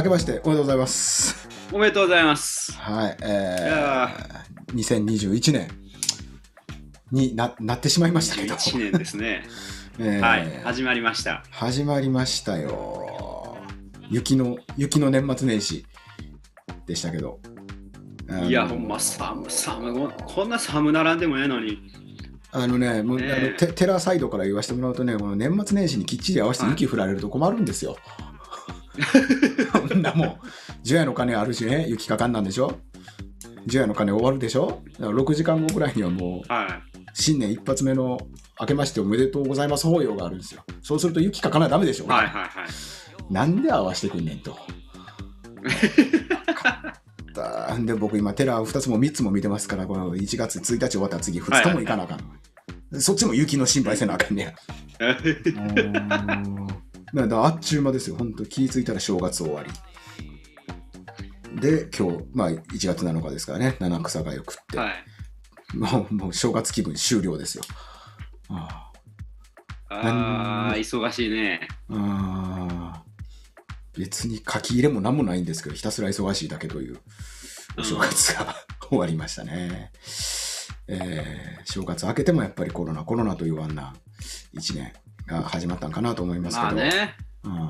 明けましておめでとうございます。おめでとうございます。はい、いえやー、2021年にななってしまいましたけど、1年ですね。えーはい、始まりました。始まりましたよ。雪の雪の年末年始でしたけど。いや、ほんま寒、寒、こんな寒ならんでもええのに。あのね、もう、ねえあのテテラサイドから言わせてもらうとね、この年末年始にきっちり合わせて雪降られると困るんですよ。そんなもん、除夜の鐘あるしね、雪かかんなんでしょ除夜の鐘終わるでしょだから6時間後ぐらいにはもう、は新年一発目の明けましておめでとうございます法要があるんですよ。そうすると雪かかなダメでしょ、い。はいはいはい。なんで合わせてくんねんと。だで僕今テラ2つも3つも見てますからこの1月1日終わったら次2日も行かなあかん、そっちも雪の心配せなあかんねやだからあっちゅう間ですよ。本当気ぃ付いたら正月終わり。で今日まあ1月7日ですからね。七草がよくって、はい。もうもう正月気分終了ですよあああ、忙しいね。あ別に書き入れも何もないんですけどひたすら忙しいだけというお正月が 終わりましたね。えー正月明けてもやっぱりコロナコロナというあんな1年が始まったんかなと思いますけど、まあね。うんうん。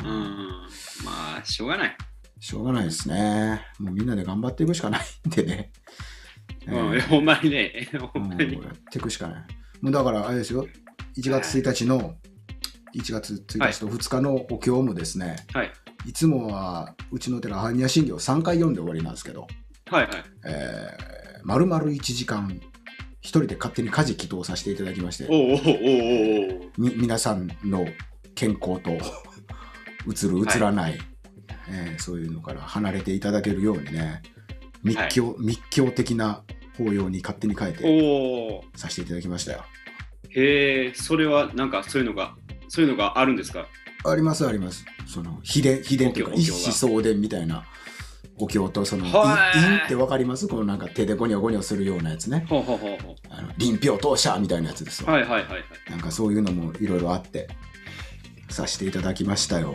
まあ、しょうがない。しょうがないですね。もうみんなで頑張っていくしかないんでね。えーうん、ほんまにね。ほんまにうん。やっていくしかない。もうだからあれですよ、1月1日の、1月1日と2日のお経もですね、はい。いつもはうちの寺、般若心経3回読んで終わりなんですけど、はいはい。えー、丸々1時間、一人で勝手に家事祈祷させていただきまして、おうおうおうおうおうみ皆さんの健康と映る映らない、えーそういうのから離れていただけるようにね密教、密教的な法要に勝手に変えて。させていただきましたよ。へえ、それはなんかそういうのが、そういうのがあるんですか？ありますあります。その秘伝秘伝というか一子相伝みたいなお経とそのいはい印ってわかります？このなんか手でゴニョゴニョするようなやつね。ほうほうほうほあの臨氷当社みたいなやつです。はいはいはいはい。なんかそういうのもいろいろあってさせていただきましたよ。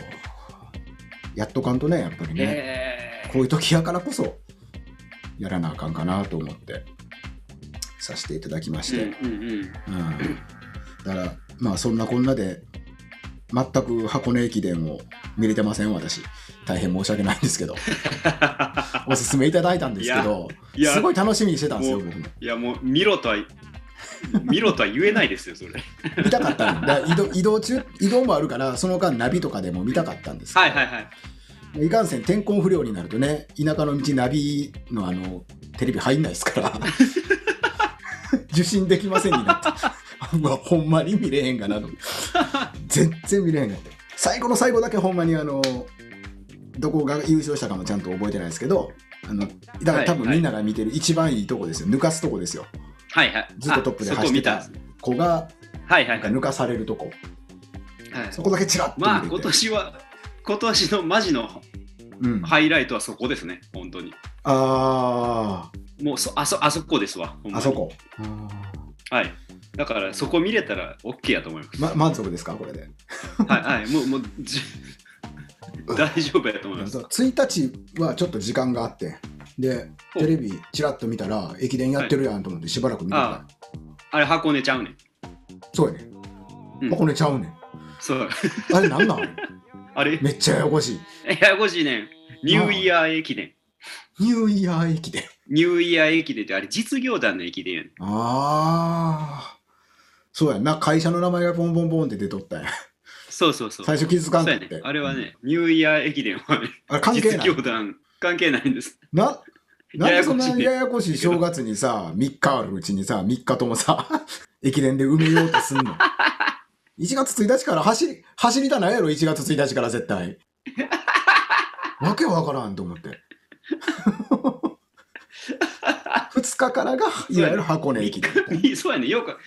やっとかんとねやっぱりね。へこういう時やからこそやらなあかんかなと思ってさせていただきましえ。て、うんうんうん。うん。だからまあそんなこんなで全く箱根駅伝を見れてません私大変申し訳ないんですけど。おすすめいただいたんですけどすごい楽しみにしてたんですよも僕も。いやもう見ろとは見ろとは言えないですよそれ。見たかったのだ移動移動中移動もあるからその間ナビとかでも見たかったんですはいはいはい。いかんせん天候不良になるとね田舎の道ナビのあのテレビ入んないですから受信できませんになってうわほんまに見れへんかなと。全然見れへんかった。最後の最後だけほんまにあのどこが優勝したかもちゃんと覚えてないですけどあのだから多分はいみんなが見てる一番いいとこですよ。抜かすとこですよ。はいはい。ずっとトップで走ってた子がはいはい抜かされるとこ。はい。そこだけチラッと見れて、まあ今年は今年のマジのうん、ハイライトはそこですね。本当に。あもうそあそあそこですわほんまに。ああそこ？はい。だからそこ見れたら OK やと思います、ま、満足ですか？これで。はいはい。もうもうじ大丈夫やと思います。そう1日はちょっと時間があって。でほう。テレビちらっと見たら駅伝やってるやんと思ってしばらく見てた、ああれ箱根ちゃうねん。そうやね。うん。箱根ちゃうねん。そう。あれなんなん？あれ？めっちゃややこしい。ややこしいねん。ニューイヤー駅伝ニューイヤー駅伝。ニューイヤー駅伝ってあれ実業団の駅伝やねん。ああそうやんな。会社の名前がポンポンポンって出とったん。やそうそうそう。最初気づかんそうねあれはね、ニューイヤー駅伝はね、あれ関係実ない。業団関係ないんです。な なんでそんなややこしいややこしい正月にさ3日あるうちにさ3日ともさ 駅伝で埋めようとすんの？1月1日から走り走りたないやろ？1月1日から絶対。わけわからんと思って2日からがいわゆる箱根駅伝。そうやね、ようか、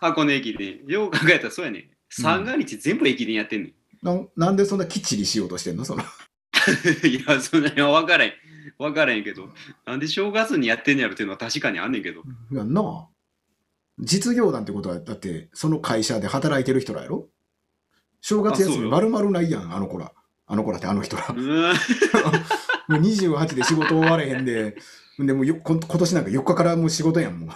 箱根駅伝、よう考えたらそうやね、三が日全部駅伝やってんねん。なん。なんでそんなきっちりしようとしてんの？その。いや、そんなに分からへん。分からへんけど、なんで正月にやってんねやろっていうのは確かにあんねんけど。いやんな実業団ってことはだってその会社で働いてる人らやろ？正月休み丸々ないやんあの子ら。あの子らってあの人ら。もう28で仕事終われへんででもうよ今年なんか4日からもう仕事やんもう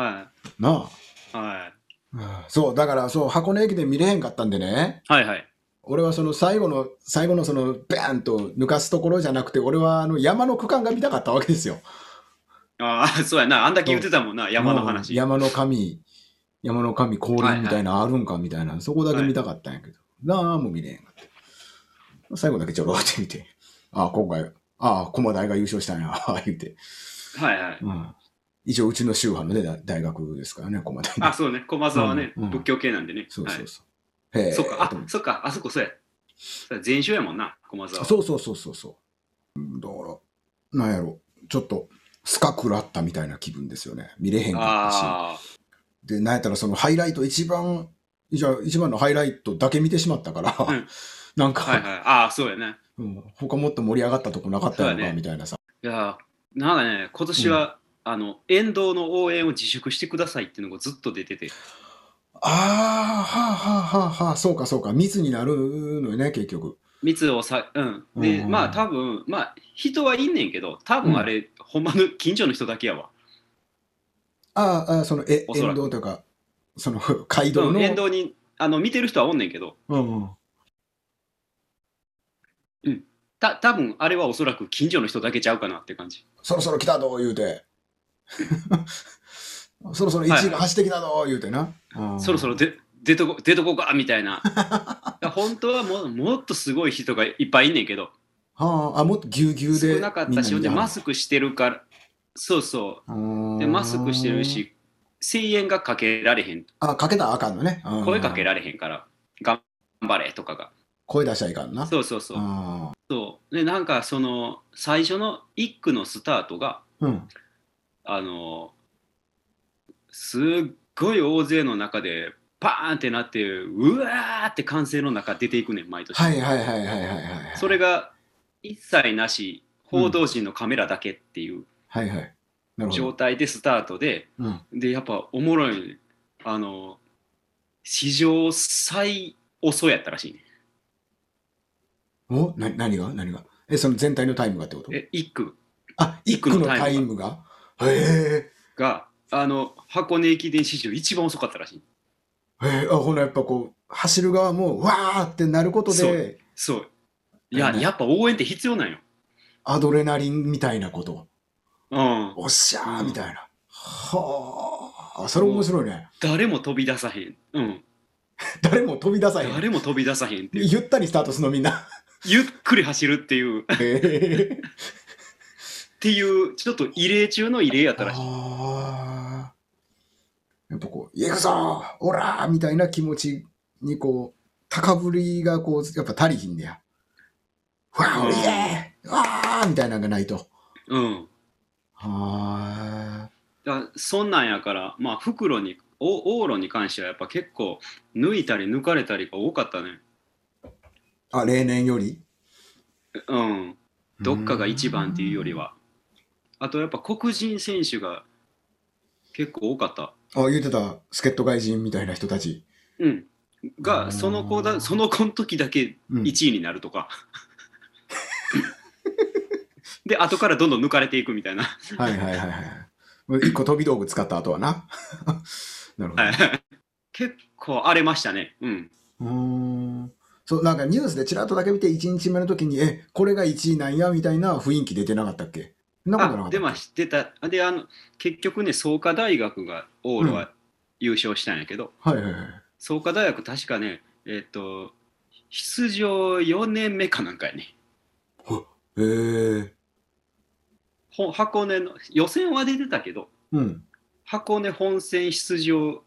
は。ないはい。あそうだからそう箱根駅伝見れへんかったんでねはいはい。俺はその最後の最後のそのバーンと抜かすところじゃなくて俺はあの山の区間が見たかったわけですよああ、そうやな。あんだけ言ってたもんな、山のうん話。山の神、山の神降臨みたいなのあるんかみたいな、そこだけ見たかったんやけど、なあ、もう見れへんかった。最後だけちょろって見て、ああ、今回、ああ、駒大が優勝したんや、言って。はいはい。うん。一応、うちの宗派の、ね、大大学ですからね、駒大、ね。あ、そうね。駒沢はね、うんうん仏教系なんでね。そうそうはいそう。へえ。そっか、あそっか、あそこそうや。全勝やもんな、駒沢。そうそうそうそうそう。うんだから、なんやろ、ちょっと、スカ食らったみたいな気分ですよね。見れへんかったし。あで、なんやったらそのハイライト一番、じゃあ一番のハイライトだけ見てしまったから、うん なんか、あ、はいはい。ああ、そうやね。うん、他もっと盛り上がったとこなかったのか、ねみたいなさ。いやー、なんかね、今年は、あの、沿道の応援を自粛してくださいっていうのがずっと出てて。ああ、はあはあはあはあ、そうかそうか、密になるのよね、結局。密をさ、うん。で、うんまあ多分、まあ人はいんねんけど、多分あれ、ほんまの近所の人だけやわ。ああその、え、沿道というか、その、街道の。うん、沿道にあの見てる人はおんねんけど、うんうん。た多分あれはおそらく近所の人だけちゃうかなって感じ。そろそろ来たぞ、言うて。そろそろ1位が走ってきたぞ、言うてな。うんそろそろで出とこ出とこかみたいな。本当はももっとすごい人がいっぱいいんねんけど、はあ、あ、もっとぎゅうぎゅうで。少なかったし、でマスククしてるから、そうそう。で、マスクしてる。し、声援がかけられへん、あ、かけたらあかんのね。うん声かけられへんから、頑張れとかが。声出しちゃいかんな。そうそうそう。あそうで、なんかその、最初の1区のスタートが、ーうん。あの、すっごい大勢の中で、パーンってなって、うわーって歓声の中出ていくねん、毎年。はいはいはいはいはいはい。それが一切なし、報道陣のカメラだけっていうはいはい。なるほ状ど。態でスタートで、うん。で、やっぱおもろいね。あの、史上最遅やったらしいね。おな何が？何が？え、その全体のタイムがってこと？え、1区あ、一区のタイムがへが、あの、箱根駅伝史上一番遅かったらしい。え。へえ、あ、ほな、やっぱこう、走る側も、わーってなることそで、そう。いや、ねやっぱ応援って必要なんよ。アドレナリンみたいなこと。うん。おっしゃーうんみたいな。はあ、それ面白いね。誰も飛び出さへん。うん。誰も飛び出さへん。誰も飛び出さへんって。ゆったりスタートするのみんな。ゆっくり走るっていう、っ。ていう、ちょっと異例中の異例やったらしい。ああ。やっぱこう、行くぞオラーみたいな気持ちにこう、高ぶりがこう、やっぱ足りひんねや。わー、うんイエーわーみたいなのがないと。うん。はだからそんなんやから、まあ、袋に、お往路に関してはやっぱ結構、抜いたり抜かれたりが多かったね。ーあ、例年より？うん。どっかが一番っていうより。は。あとやっぱ黒人選手が結構多かった。あ、言ってた、助っ人外人みたいな人たち。うん。うんが、その子だ、その子の時だけうん1位になるとか。で、後からどんどん抜かれていくみたいな。はいはいはいはい。一個飛び道具使った後はな。なるほど。はい結構荒れましたね。うん。うーんそうなんかニュースでちらっとだけ見て1日目の時にえこれが1位なんやみたいな雰囲気出てなかったっけ？なことなかったでも知ってた。で、あの、結局ね、創価大学が往路は優勝したんやけど、はいはいはい創価大学確かね、えっ、と、出場4年目かなんかやね。へえほ箱根の、予選は出てたけど、うん箱根本戦出場、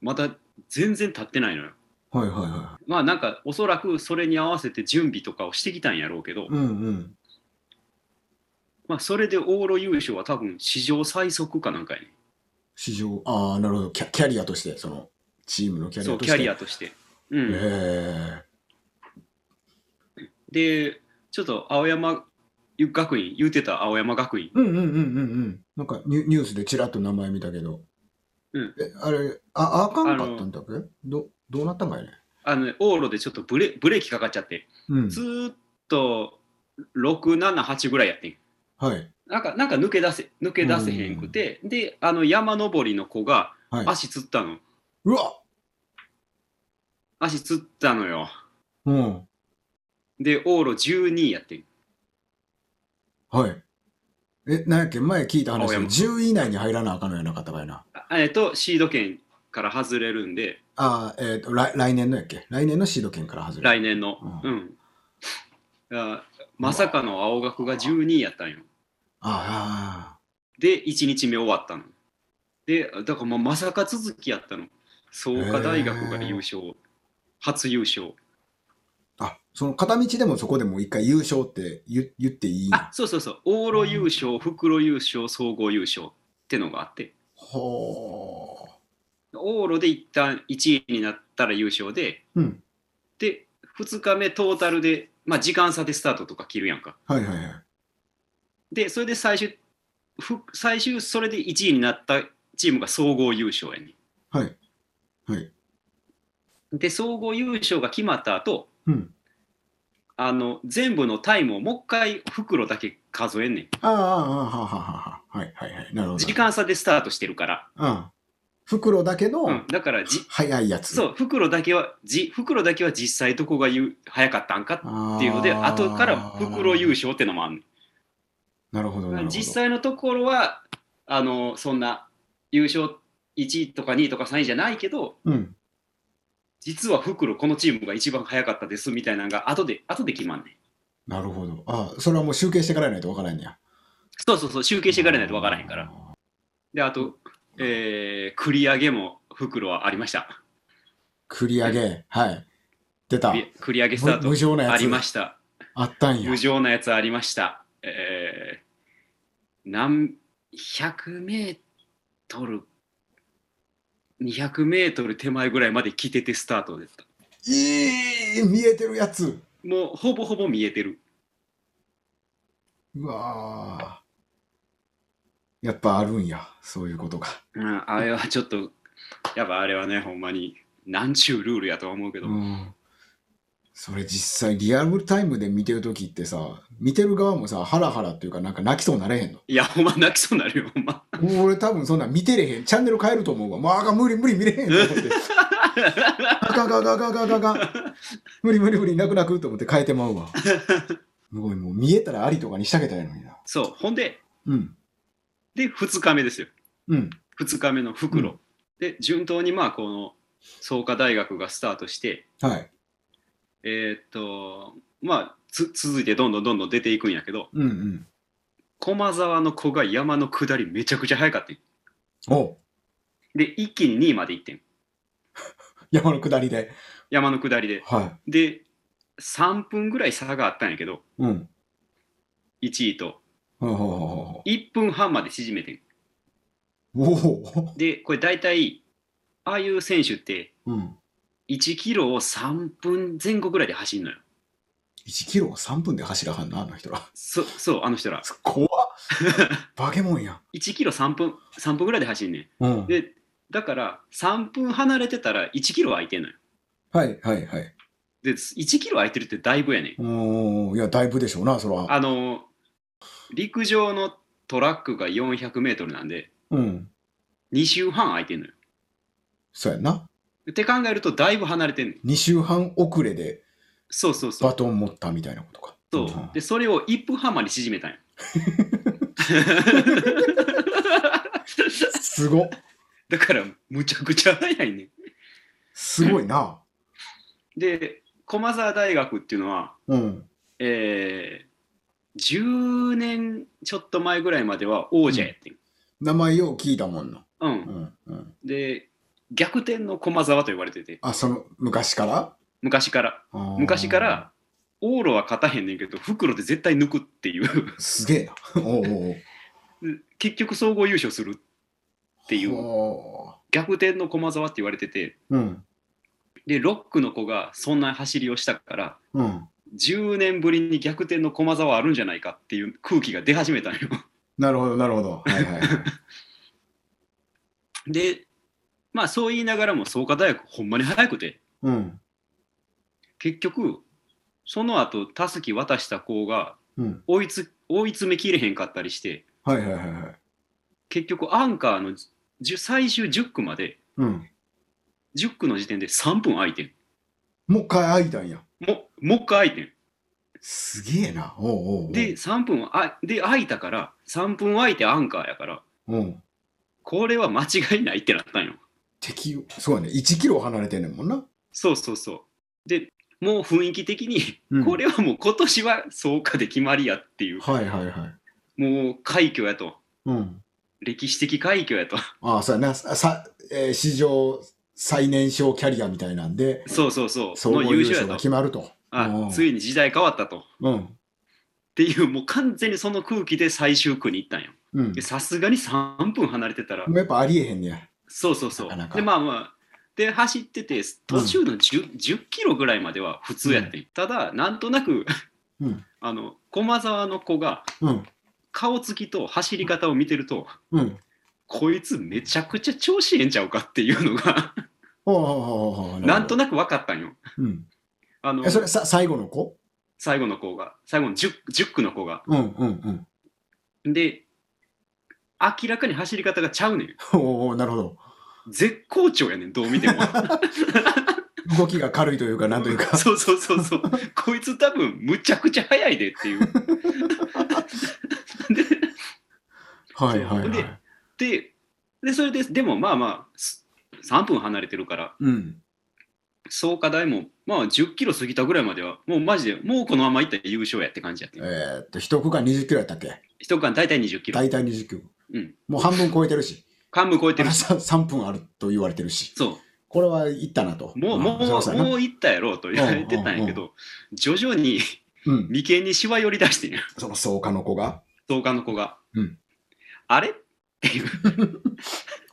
まだ全然経ってないのよ。はいはいはまあなんか、おそらくそれに合わせて準備とかをしてきたんやろうけど、いうんうんまあそれで往路優勝は多分史上最速かなんかやね。市場ああなるほどキャキャリアとしてそのチームのキャリアそう、としてキャリアとして。うん。へえでちょっと青山学院言うてた青山学院うんうんうんうんうん。なんかニュニュースでちらっと名前見たけど。うんえ、あれ、あ、あかんかったんだっけ？ど、どうなったんかいね。あのね往路でちょっとブレブレーキかかっちゃってうん。ずーっと678ぐらいやってんはい。なんかなんか抜け出せ抜け出せへんくて、であの山登りの子がはい。足つったの、うわ足つったのようん。で往路12位やってんはい。え、なんやっけ？前聞いた話で青山10位以内に入らなあかんのやなかったかいな。あえっとシード権から外れるんでああ、えっ、と来、来年のやっけ？来年のシード権から外れる。来年の。ううん、あまさかの青学が12位やったんよ。あで1日目終わったの。でだからもうまさか続きやったの。創価大学が優勝。初優勝。あ。あ、その片道でもそこでもう一回優勝って言言っていい？のあそうそうそう。往路優勝袋優勝総合優勝ってのがあって。ほ往路で一旦1位になったら優勝でう。うん。で2日目トータルで、まあ、時間差でスタートとか切るやんかはいはいはい。でそれで最終ふ最終それで1位になったチームが総合優勝やねはい。はい。んで総合優勝が決まった後うん。あの全部のタイムをもう一回袋だけ数えんねんああ、ああ、はあはあはあ。はいはいはい。なるほど。時間差でスタートしてるから、うん。袋だけの、うん、だからじ早いやつ。そう袋だけはじ袋だけは実際どこがゆう早かったんかっていうので後から袋優勝ってのもあるほどなるほど。実際のところはあのそんな優勝1位とか2位とか3位じゃないけどうん。実は袋このチームが一番早かったですみたいなのが後で後で決まんねんなるほど。あそれはもう集計してからやないとわからんねや。そうそうそう集計してからないと分からへんから。であと、えー繰り上げも袋はありました繰り上げ？はい。出た。繰り上げスター無無ト情なやつ。ありましたあったんや無。情なやつありましたえー、何100メートル200メートル手前ぐらいまで来ててスタートでしたいい見えてるやつ。もうほぼほぼ見えてるうわーやっぱあるんや。そういうことが。うん、あれはちょっと、やっぱあれはね、ほんまに、なんちゅうルールやとは思うけど、うん。それ実際リアルタイムで見てるときってさ、見てる側もさ、ハラハラっていうかなんか泣きそうなれへんの。いや、ほんま泣きそうになるよ、ほんま。俺多分そんなん見てれへん。チャンネル変えると思うわ。もうあかん無理無理見れへんと思って。あかんあかんあかんあかんあかんあかん。無理無理無理泣く泣くと思って変えてまうわ。すごいもう見えたらありとかにしたらいいのにな。そう、ほんで、うん。で、2日目ですよ。うん。2日目の袋。うんで、順当にまあ、この、創価大学がスタートして、はい。えーっと、まあ、つ続いてどんどんどんどん出ていくんやけど、うんうん。駒沢の子が山の下りめちゃくちゃ速かったんおで、一気に2位まで行ってん。山の下りで。山の下りで。はで、3分ぐらい差があったんやけど、い。うん。1位と。ほうほうほうほ1分半まで縮めてん。で、これ大体、ああいう選手って、うん。1キロを3分前後ぐらいで走るのよ。1キロを3分で走らはんな、あの人ら。そそう、あの人ら。怖っ。化け物や1キロ3分、3分ぐらいで走んねん。うんん。。で、だから、3分離れてたら1キロ空いてんのよ。はいはいはい。で、1キロ空いてるってだいぶやねん。おーいや、だいぶでしょうな、そら。あの、陸上のトラックが400メートルなんで、うん。2周半空いてんのよ。そうやんな。って考えると、だいぶ離れてんねん。2週半遅れでそうそうそうバ。トン持ったみたいなことか。そんう。で、それを1分半まで縮めたんや。すごっ。だから、むちゃくちゃ早いねん。すごいな。で、駒澤大学っていうのは、うん。えー、10年ちょっと前ぐらいまでは王者やってん。名前よう聞いたもんな。うん。うん。うん。で、逆転の駒澤と言われてて、あ、その、昔から？昔から。あー昔から、往路は勝たへんねんけど、袋で絶対抜くっていう。すげえな。おうおう 結局総合優勝するっていうほ逆転の駒澤って言われてて、ううん。で、ロックの子がそんな走りをしたから、うん。10年ぶりに逆転の駒沢あるんじゃないかっていう空気が出始めたんよ。なるほど、なるほど。はいはいはい。で、まあそう言いながらも創価大学ほんまに早くて、うん。結局、その後、たすき渡した子がうん。追いつ追い詰めきれへんかったりして、はいはいはいはい。結局アンカーの最終10区まで、うん。10区の時点で3分空いてん。もう一回開いたんや。ももう一回空いてん。すげえな。おうおうおうで、、3分あで空いたから、3分空いてアンカーやから、うん。これは間違いないってなったんよ。敵を、そうやね。1キロ離れてんねんもんな。そうそうそう。で、もう雰囲気的に、うんこれはもう今年は創価で決まりやっていう、はいはいはい。もう快挙やと、うん。歴史的快挙やと。ああ、そうやな。さ、さえー史上最年少キャリアみたいなんで、そうそうそう。総合の優勝が決。まると。あうんついに時代変わったと。っうん。ていう、もう完全にその空気で最終区に行ったんよ。うんで。さすがに3分離れてたら、もうやっぱありえへんねや。そうそうそう。なかなかで、まあまあ、で、走ってて、途中の 10,、10キロぐらいまでは普通やってん。ただ、なんとなく、うん。あの、駒沢の子が、うん。顔つきと走り方を見てると、うん。こいつめちゃくちゃ調子ええんちゃうかっていうのが、なんとななく分かったんよ。うん。あのえ、それさ、最後の子？最後の子が、最後の 10, 10区の子が。うんうんうん。で、明らかに走り方がちゃうねん。おうおうなるほど。絶好調やねん、どう見ても。動きが軽いというか、なんというか。そうそうそうそう。こいつ多分むちゃくちゃ速いでっていう。ではいはいはい。で、でそれで、でもまあまあ、す3分離れてるから、うん。創価大も、まあ10キロ過ぎたぐらいまでは、もうマジで、もうこのままいったら優勝やって感じやってえ。ーっと、一区間20キロやったっけ？一区間大体20キロ。大体20キロ。うん。もう半分超えてるし。半分超えてるし。3分あると言われてるし。そこれはいったなと。う。もう、んもう、もういったやろうと言われてたんやけど、徐々にうん。眉間にしわ寄り出してんや。その創価の子が？創価の子が。うんあれ？っていう。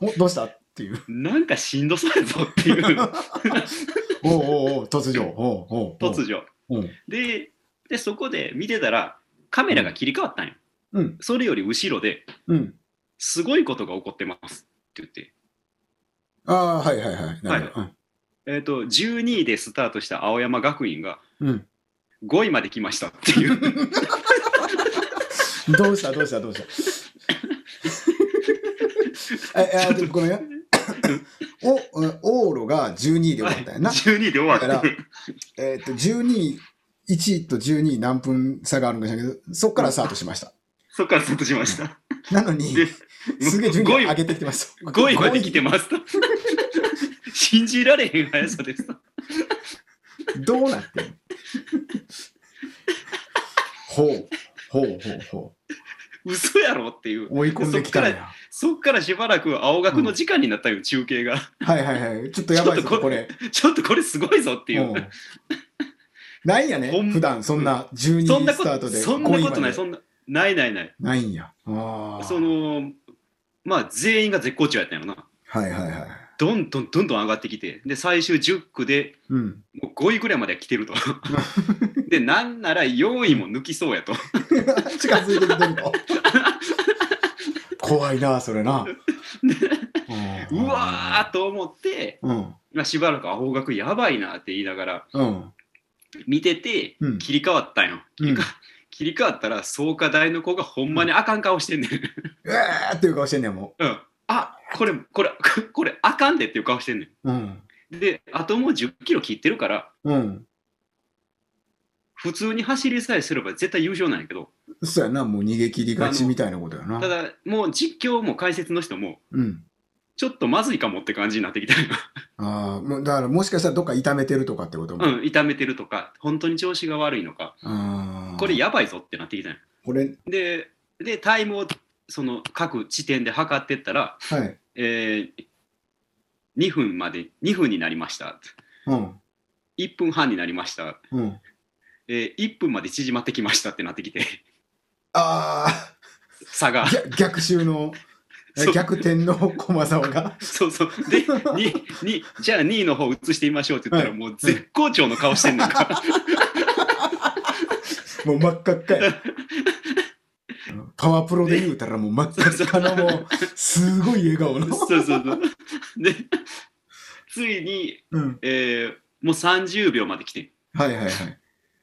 お、どうした？っていう。なんかしんどそうやぞっていう。おうおうおう突如。おうおう突如。うん。ででそこで見てたらカメラが切り替わったんよ、うん。それより後ろでうん。すごいことが起こってますって言って、ああ、はいはいはい。なるほど。えー、と12位でスタートした青山学院がうん。うん5位まで来ましたっていう どうしたどうしたどうした？え、え、でごめんね。お、うん往路が12位で終わったんやな。12位で終わだからえっと、12位、1位と12位何分差があるんかしらんけど、そこからスタートしました。そっからスタートしました。なのに、ですげえ順位5位上げてきてます。5位まで来てますと。信じられへん速さですと。どうなってんの？ほう、ほうほうほ嘘やろっていうう。追い込んできたんや。そっからしばらく青学の時間になったよ、中継がはいはいはい。ちょっとやばいぞ、ここれ。ちょっとこれすごいぞっていう、うんないんやね。普段そんな12そんなことスタートで。そんなことない5位までそんなないないないないんや。ああ。そのまあ全員が絶好調やったんやろなはいはいはい。どんどんどんどん上がってきてで最終10区でうん。もう5位ぐらいまでは来てると でなんなら4位も抜きそうやと 近づいてきてると。怖いな、それな。うわーと思って、うん。まあ、しばらく青学やばいなって言いながらうん。見ててうん。切り替わったんよ、うん。切り替わったら創価大の子がほんまにあかん顔してんねん、うわーっていう顔してんねん、もうん、あこれこれ これあかんでっていう顔してんねう。うん。んであともう10キロ切ってるからうん。普通に走りさえすれば絶対優勝なんやけどそうやな、もう逃げ切りがちみたいなことやな。ただもう実況も解説の人もうん。ちょっとまずいかもって感じになってきたよああ、もうだからもしかしたらどっか痛めてるとかってことも。うん痛めてるとか本当に調子が悪いのかこれやばいぞってなってきたよこれ、ででタイムをその各地点で測ってったら、はい。えー2分まで2分になりましたうん。1分半になりました、うん。えー1分まで縮まってきましたってなってきてあ差があ、逆逆襲の、逆転の駒沢が。そうそうでににじゃあ2位の方移してみましょうって言ったら、はいもう絶好調の顔してんねんから もう真っ赤っかや。パワープロで言うたらもう真っ赤っかのもう、すごい笑顔の。そうそうそう。で、ついに、うん。えーもう30秒まで来てんはいはいはい。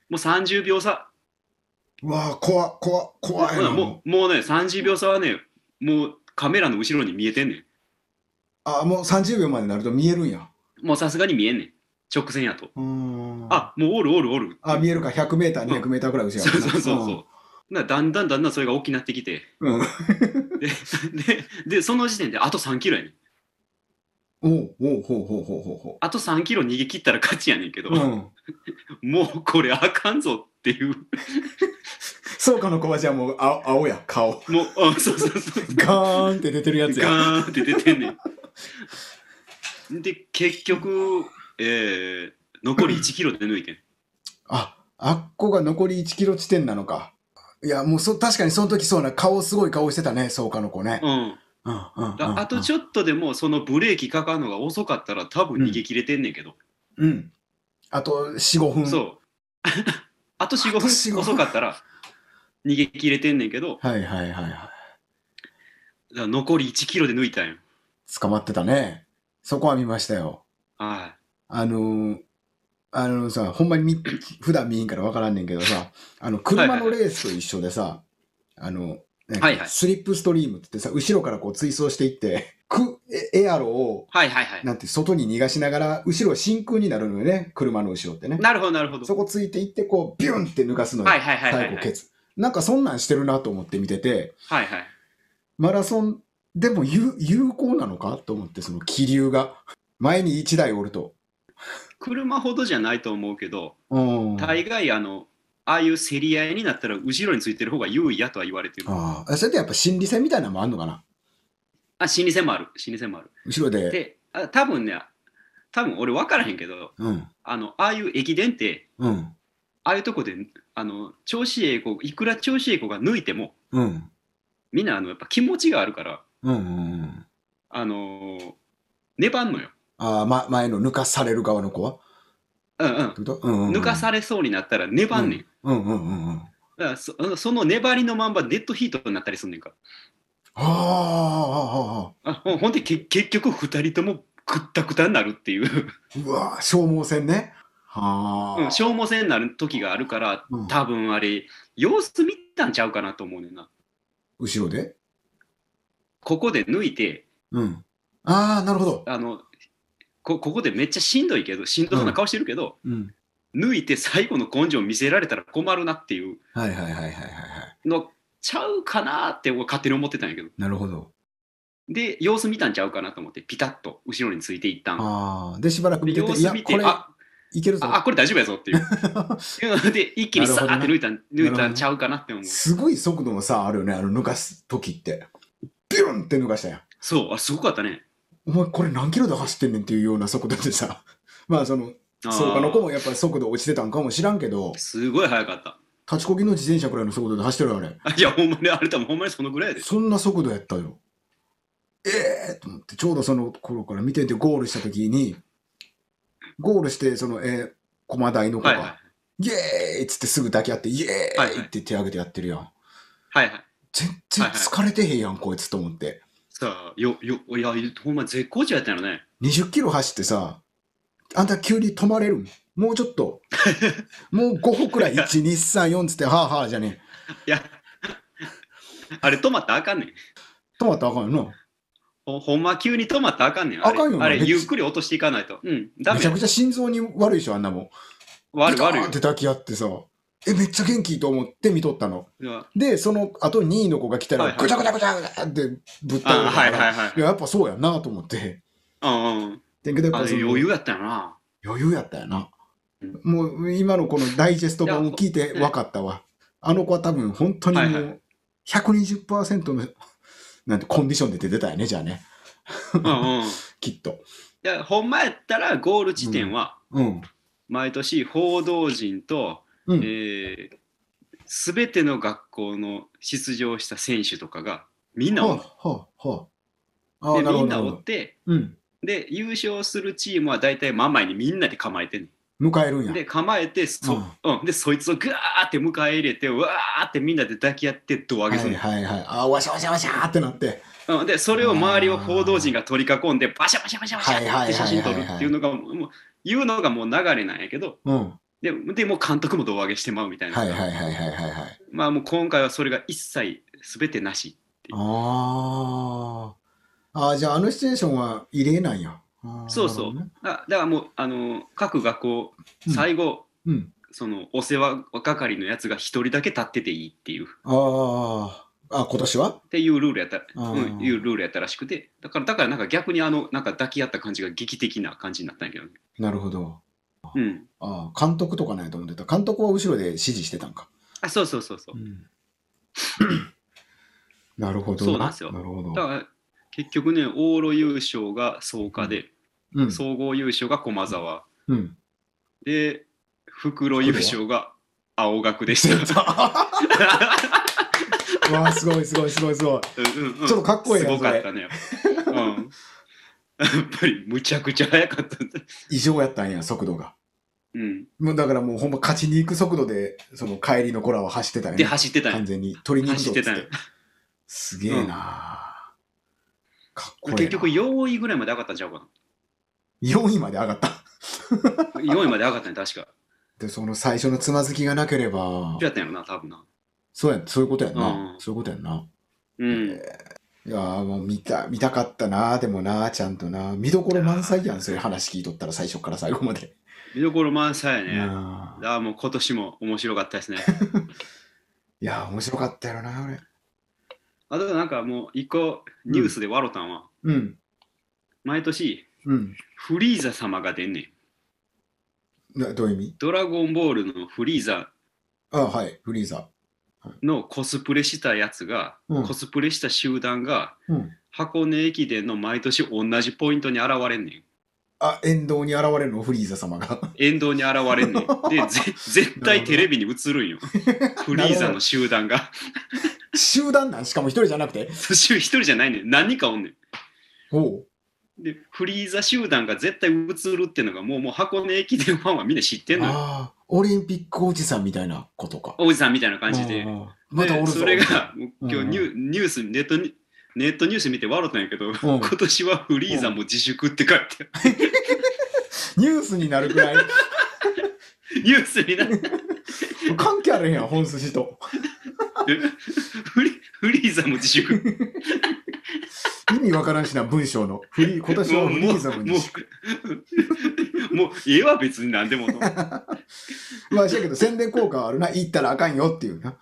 もう30秒差。うわあ、怖っ怖っ怖いな。もうもうね、30秒差はね、もうカメラの後ろに見えてんねあ、もう30秒までになると見えるんや。ん。もうさすがに見えんねん。直線やと。あ、もうおるおるおる。あ、見えるか。100メーター、200メーターぐらい後ろそうそうそうそう。なだんだんだんだんそれが大きくなってきて、うん。うん。で、で、でその時点であと3キロやねん。おうおうほうほうほうほうほあと3キロ逃げ切ったら勝ちやねんけど、う。うん。もうこれあかんぞっていう、そうかの子はじゃあもう青青や、顔。もう、あそうそうそう。ガーンって出てるやつや。ガーンって出てんねん。で、結局、えー、残り1キロで抜いてん。あ、あっこが残り1キロ地点なのか。いや、もうそ、確かにその時そうな、顔すごい顔してたね、そうかの子ね。うん。うん、うん、あとちょっとでもそのブレーキかかるのが遅かったら多分逃げ切れてんねんけど。うん。あと4、5分。そう。あと4、あと4 5 5分遅かったら逃げ切れてんねんけど、はいはいはいはい。だ残り1キロで抜いたんよ。捕まってたね。そこは見ましたよ。はあのーあのさ、ほんまにみ普段見んから分からんねんけどさ、あの、車のレースと一緒でさ、あの、はいはいスリップストリームってさ、後ろからこう追走していって、くエエアロを、い。はいはいはい。なんて外に逃がしながら、後ろ真空になるのよね、車の後ろってね。なるほどなるほど。そこついていって、こう、ビュンって抜かすのよ。はいはいはいはいはい。最後ケツ。なんかそんなんしてるなと思って見てて、はいはい。マラソンでも有有効なのかと思って、その気流が。前に1台おると。車ほどじゃないと思うけど、うん。大概あの、ああいう競り合いになったら後ろについてる方が優位やとは言われてる。ああ、それってやっぱ心理戦みたいなのもあんのかな？あ、心理戦もある。心理戦もある。後ろで。で、あ多分ね、多分俺分からへんけど、うん。あの、ああいう駅伝って、うん。ああいうとこで、あの、調子ええ子、いくら調子ええ子が抜いても、うん。みんなあの、やっぱ気持ちがあるから、うん。うんうん。あのー粘んのよ。ああ、ま、前の抜かされる側の子は？うんうん。抜かされそうになったら粘んねん。うんうんうんうん。だからそその粘りのまんまデッドヒートになったりすんねんか。はあ、はあ、はあ。あほんほんでけ結局2人ともくったくたになるっていう、うわ消耗戦ね。はあ。うん、消耗戦になる時があるからうん多分あれ様子見たんちゃうかなと思うねんな。後ろで？ここで抜いてうん。ああ、なるほど。あのこここでめっちゃしんどいけどしんどそうな顔してるけど、うん。抜いて最後の根性見せられたら困るなっていうはいはいはいはいはいはい。のちゃうかなって俺勝手に思ってたんやけどなるほど。で様子見たんちゃうかなと思ってピタッと後ろについていったん。ああ。で、しばらくで見てて、様子見これ、てあいけるぞ。ああこれ大丈夫やぞっていう で一気にさーって抜いたん抜いたんちゃうかなって思う。すごい速度の差あるよね、あの抜かす時って。ビュンって抜かしたやん。そうあすごかったね。お前これ何キロで走ってんねんっていうような速度でさ。まあその、そうかの子もやっぱり速度落ちてたんかもしらんけど、すごい速かった。立ちこぎの自転車くらいの速度で走ってるよあれ。あいやほんまにあれ多分ほんまにそのぐらいやで。そんな速度やったよ。ええー、と思って、ちょうどその頃から見ててゴールした時に、ゴールして、その、えー、駒台の子が、はいはいイエーイっつってすぐ抱き合って、イエーイって手挙げてやってるやん。はいはい。全然疲れてへんやん、こいつと思って。さあよよいやほんま絶好調やったよね。20キロ走ってさ、あんた急に止まれる？もうちょっと。もう5歩くらい、1、2、3、4つって、はあはあじゃねいやあれ止まったらあかんねん。え。止まったらあかんよほほんま急に止まったらあかんねん。あかんよなあれゆっくり落としていかないと。うんダな。メめちゃくちゃ心臓に悪いでしょ、あんなもん。悪い悪いって抱き合ってさ、え、めっちゃ元気と思って見とったの。で、その後2位の子が来たら、ぐちゃぐちゃぐちゃぐちゃってぶったから、はいはいはい。いや、やっぱそうやなと思って。うんうん。余裕やったよな。余裕やったよな。うんもう今のこのダイジェスト版を聞いて分かったわ。あの子は多分本当にもう120%の なんてコンディションで出てたよね、じゃあね。うんうん。い きっと。やほんまやったらゴール地点はうん。毎年報道陣と、うん。えー、全ての学校の出場した選手とかがみんなお。でみんなおってうん。で優勝するチームは大体真ん前にみんなで構えてんねん迎えるんや。で構えてそ,、うんでそいつをグワーって迎え入れてうわーってみんなで抱き合って胴上げするの、はいはいはい。あ、わしゃわしゃわしゃーってなって。うん、でそれを周りを報道陣が取り囲んでバシャバシャバシャバシャって写真撮るっていうのがもう言うのがもう流れなんやけどうん。ででもう監督も胴上げしてまうみたいな、はいはいはいはいはいはい。まあもう今回はそれが一切全てなしああ。ああ、じゃああのシチュエーションは異例なんや。そうそうなるだだからもうあの各学校うん最後、ほどね。そのお世話係のやつが一人だけ立ってていいっていううん。ああ。あ、今年は？っていうルールやった、うん、いうルールやったらしくてだからだからなんか逆にあのなんか抱き合った感じが劇的な感じになったんやけどねなるほど。うんああ、監督とかないと思ってた。監督は後ろで指示してたんか。あそうそうそうそううん なるほど。そうなんですよなるほど。だから結局ね往路優勝が草加で、うん。総合優勝が駒沢うん。で袋優勝が青学でし出た たわあ、すごいすごいすごいすごい。うんうんうんちょっとかっこいいなすごかったねうんやっぱりむちゃくちゃ速かった異常やったんや、速度が。うんもうだからもうほんま勝ちに行く速度で、その帰りの子らは走ってたよでね。走ってた完全に。取りに行くぞっ走ってすげえな、かっこいいな。結局4位ぐらいまで上がったんちゃうか4位まで上がった。な4位まで上がったね確かで、その最初のつまずきがなければどう、やったんやろな多分なそうや、そういうことやんな。うんそういうことやんな。うんいやーもう見た、見たかったなでもなちゃんとな見どころ満載やん、そういう話聞いとったら最初から最後まで。見どころ満載やねうんああもう今年も面白かったですね いやー面白かったやろな俺。あとなんかもう一個ニュースで笑ったんは、うん。毎年うん。フリーザ様が出んねんなどういう意味？ドラゴンボールのフリーザあはい、フリーザ。のコスプレしたやつが、うんコスプレした集団がうん。箱根駅伝の毎年同じポイントに現れんねんあ、沿道に現れるの、フリーザ様が。沿道に現れんねん。でぜ 絶対テレビに映るんよ。フリーザの集団が。集団なん？しかも一人じゃなくて？一人じゃないねん。何人かおんねん。おう。でフリーザ集団が絶対映るっていうのがもうもう箱根駅伝ファンはみんな知ってんのよ。ああ、オリンピックおじさんみたいなことか。おじさんみたいな感じで。またおるそれが今日うんニュ,、ニュースネットにネットニュース見て笑ったんやけど、今年はフリーザも自粛って書いてある ニュースになるくらい。ニュースになって関係あるへんやん、本筋と。フリフリーザも自粛意味わからんしな、文章の。フリー、今年はフリーザもも自粛。うもうええわ別に何でもとまあ、しやけど宣伝効果はあるな。言ったらあかんよっていうな。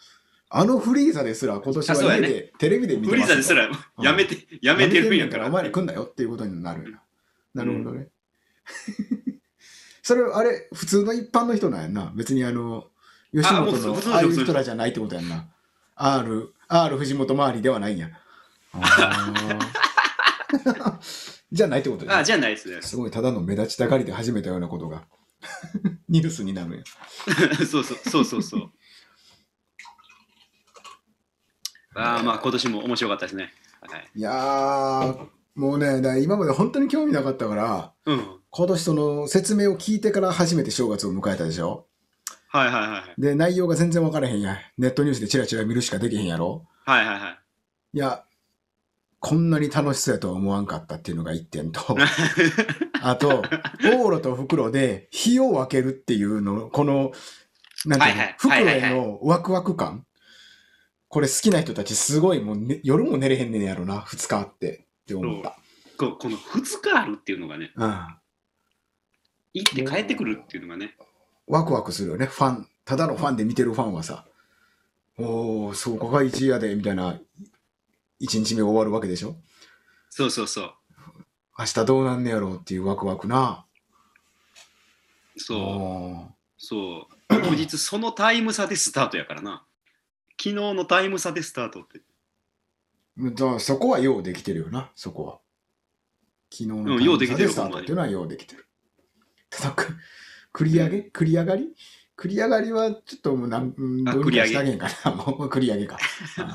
あのフリーザですら今年は家で、テレビで見てフリーザですららやめて、やめてるんやからお前ら来んなよっていうことになるよな。なるほどね。それ、あれ、普通の一般の人なんやんな。別にあの、吉本のああいう人らじゃないってことやんな。R、R 藤本周りではないんや。じゃないってことあね。じゃないですねすごい、ただの目立ちたがりで始めたようなことが ニュースになるんや。そうそうそうそうそうああまあ今年も面白かったですね。はい、いやー、もうね、今まで本当に興味なかったから、うん、今年その説明を聞いてから初めて正月を迎えたでしょ？はいはいはいで、内容が全然分からへんやん。ネットニュースでチラチラ見るしかできへんやろ？はいはいはい。いや、こんなに楽しそうやとは思わんかったっていうのが一点と、あと、往路と袋で日を分けるっていうの、この、なんていうの、はいはい。袋へのワクワク感。これ好きな人たちすごいもう、ね、夜も寝れへんねんやろな、二日あってって思った。ここの2日あるっていうのがねうん。行って帰ってくるっていうのがねワクワクするよね、ファン。ただのファンで見てるファンはさ、おー、そうこが1位やで、みたいな、1日目終わるわけでしょ？そうそうそう明日どうなんねやろうっていうワクワクな。そうおそう翌日そのタイム差でスタートやからな昨日のタイム差でスタートってーだそこはようできてるよな、そこは。昨日のタイム差スタートっていうのはようできてる。ただ、く繰り上げ？繰り上がり？繰り上がりはちょっともうなん、うんあどうにかしてあげんかな。もう繰り上げか。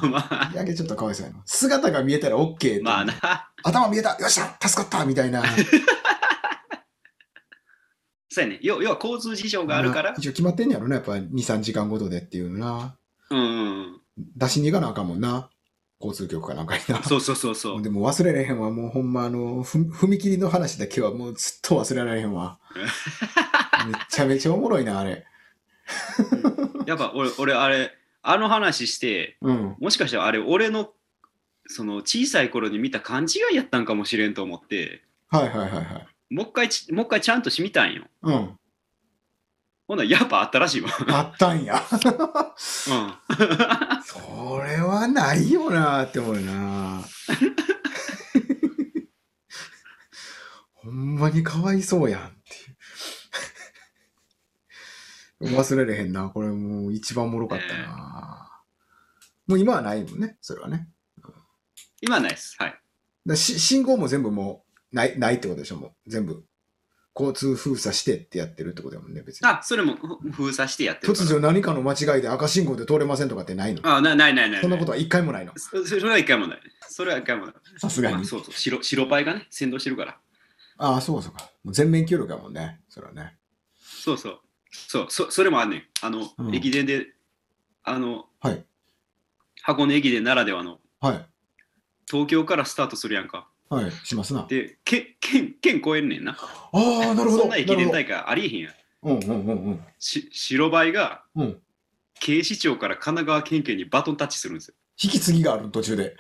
う んま繰り上げちょっとかわいそうやな。姿が見えたら OK って。あまあな頭見えたよっしゃ助かったみたいな そうやね。要要は交通事情があるから。一応決まってんねやろな、やっぱ2、3時間ごとでっていうのな。うん。出しに行かなあかんもんな。交通局かなんかにな。そうそうそうそう。でも忘れられへんわ。もうほんまあの、ふ踏切の話だけはもうずっと忘れられへんわ。めちゃめちゃおもろいな、あれ。やっぱ俺、俺、あれ、あの話して、うん。もしかしたらあれ、俺の、その小さい頃に見た勘違いやったんかもしれんと思って、はいはいはいはい。もう一回ち、もう一回ちゃんとしてみたんよ。うん。ほな、やっぱあったらしいわ。あったんや。うん。それはないよなって思うよな。ほんまにかわいそうやんっていう。忘れれへんな。これもう一番おもろかったな。もう今はないもんね、それはね。今はないです。はい。だし信号も全部もうないないってことでしょ、もう全部。交通封鎖してってやってるってことだもんね、別に。あ、それもふ封鎖してやってる。突如何かの間違いで赤信号で通れませんとかってないのあなないないない。そんなことは一回もないの。そそれは一回もない。それは一回もない。さすがに。まあそうそう白。白バイがね、先導してるから。ああ、そうそうか。もう全面協力だもんね。それはね。そうそう。そう、そそれもあんねん。あの、うん駅伝で、あの、はい。箱根駅伝ならではの、はい。東京からスタートするやんか。はい。しますな。で、県、県、県超えんねんな。ああ、なるほど。そんな駅伝大会ありえへんやん。うんうんうんうん。し白バイがうん。警視庁から神奈川県警にバトンタッチするんですよ。引き継ぎがある途中で。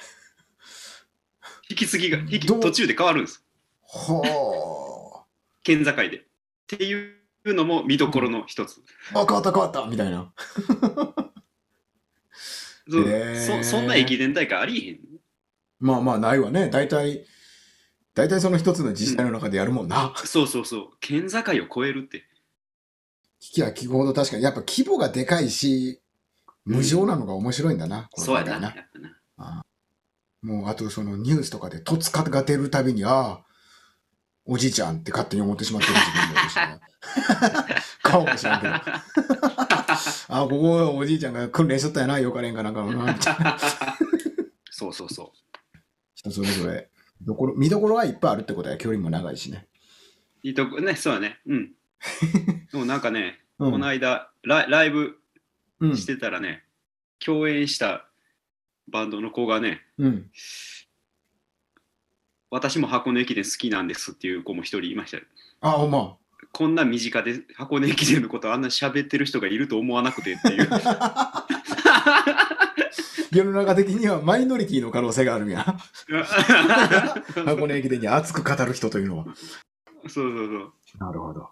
引き継ぎが、引きどう？途中で変わるんです。は県境で。っていうのも見どころの一つ。あ。あ、変わった変わったみたいな。そうへーそそんな駅伝大会ありえへん。まあまあ、ないわね。大体、大体その一つの自治体の中でやるもんな。そうそうそう。県境を越えるって。聞きは聞くほど確かに、やっぱ規模がでかいし、無情なのが面白いんだな。このそうやな。なああもう、あとそのニュースとかで、トツカが出るたびに、ああ、おじいちゃんって勝手に思ってしまってる自分がいるしね 顔も知らんけど。あ あ、ここおじいちゃんが訓練しとったやな、よかれんかなんか。そうそうそ人それぞれ。どころ見どころはいっぱいあるってことや、距離も長いしね。う。いいとこね、そうだね。うん。でもなんかね、うん。この間ライ、ライブうん。してたらね、共演したバンドの子がね、うん。私も箱根駅伝好きなんですっていう子も一人いましたよ。あ、ほんま。こんな身近で箱根駅伝のことあんな喋ってる人がいると思わなくてっていう。世の中的にはマイノリティの可能性があるんや。箱根駅伝に熱く語る人というのは。そうそうそう。なるほど。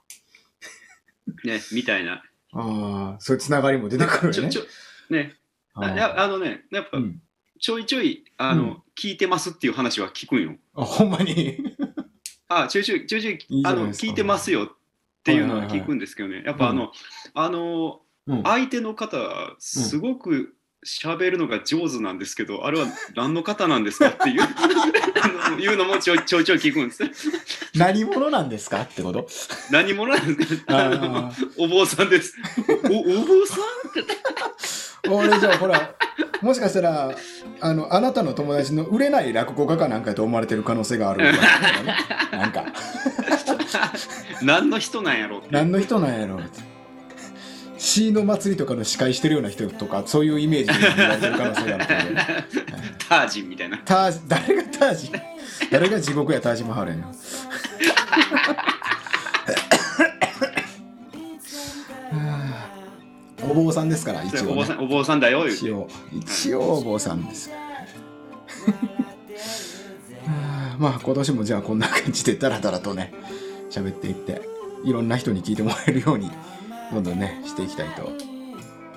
ね、みたいな。ああ、そういうつながりも出てくるよねねああのね、やっぱ、うんちょいちょいあの、うん聞いてますっていう話は聞くんよ。あほんまに？あちょいちょい、ちょいちょいいいあの聞いてますよっていうのは聞くんですけどね、やっぱあの、あの、うん相手の方、すごく喋るのが上手なんですけど、あれは何の方なんですかっていういうのもちょいちょいちょい聞くんです。何者なんですかってこと？何者なんですか？お坊さんです。おお坊さん俺じゃあほら、もしかしたら、あの、あなたの友達の売れない落語家かなんかと思われてる可能性があるね。なんか、何の人なんやろうって。何の人なんやろって。シーの祭りとかの司会してるような人とか、そういうイメージで言われてる可能性があるけど。タージンみたいな。タージ誰がタージ？誰が地獄やタージマハルやねん。は あお坊さんですから、一応、ねお坊さ。んお坊さんだよ、一応、一応お坊さんです。は あまあ今年もじゃあこんな感じでダラダラとね喋っていっていろんな人に聞いてもらえるようにどんどんねしていきたいと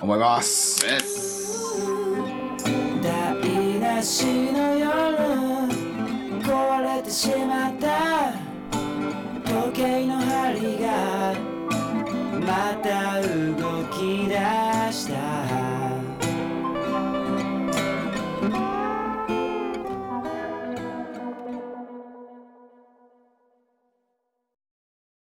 思います。台無しの夜壊れてしまった。時計の針がまた動き出した。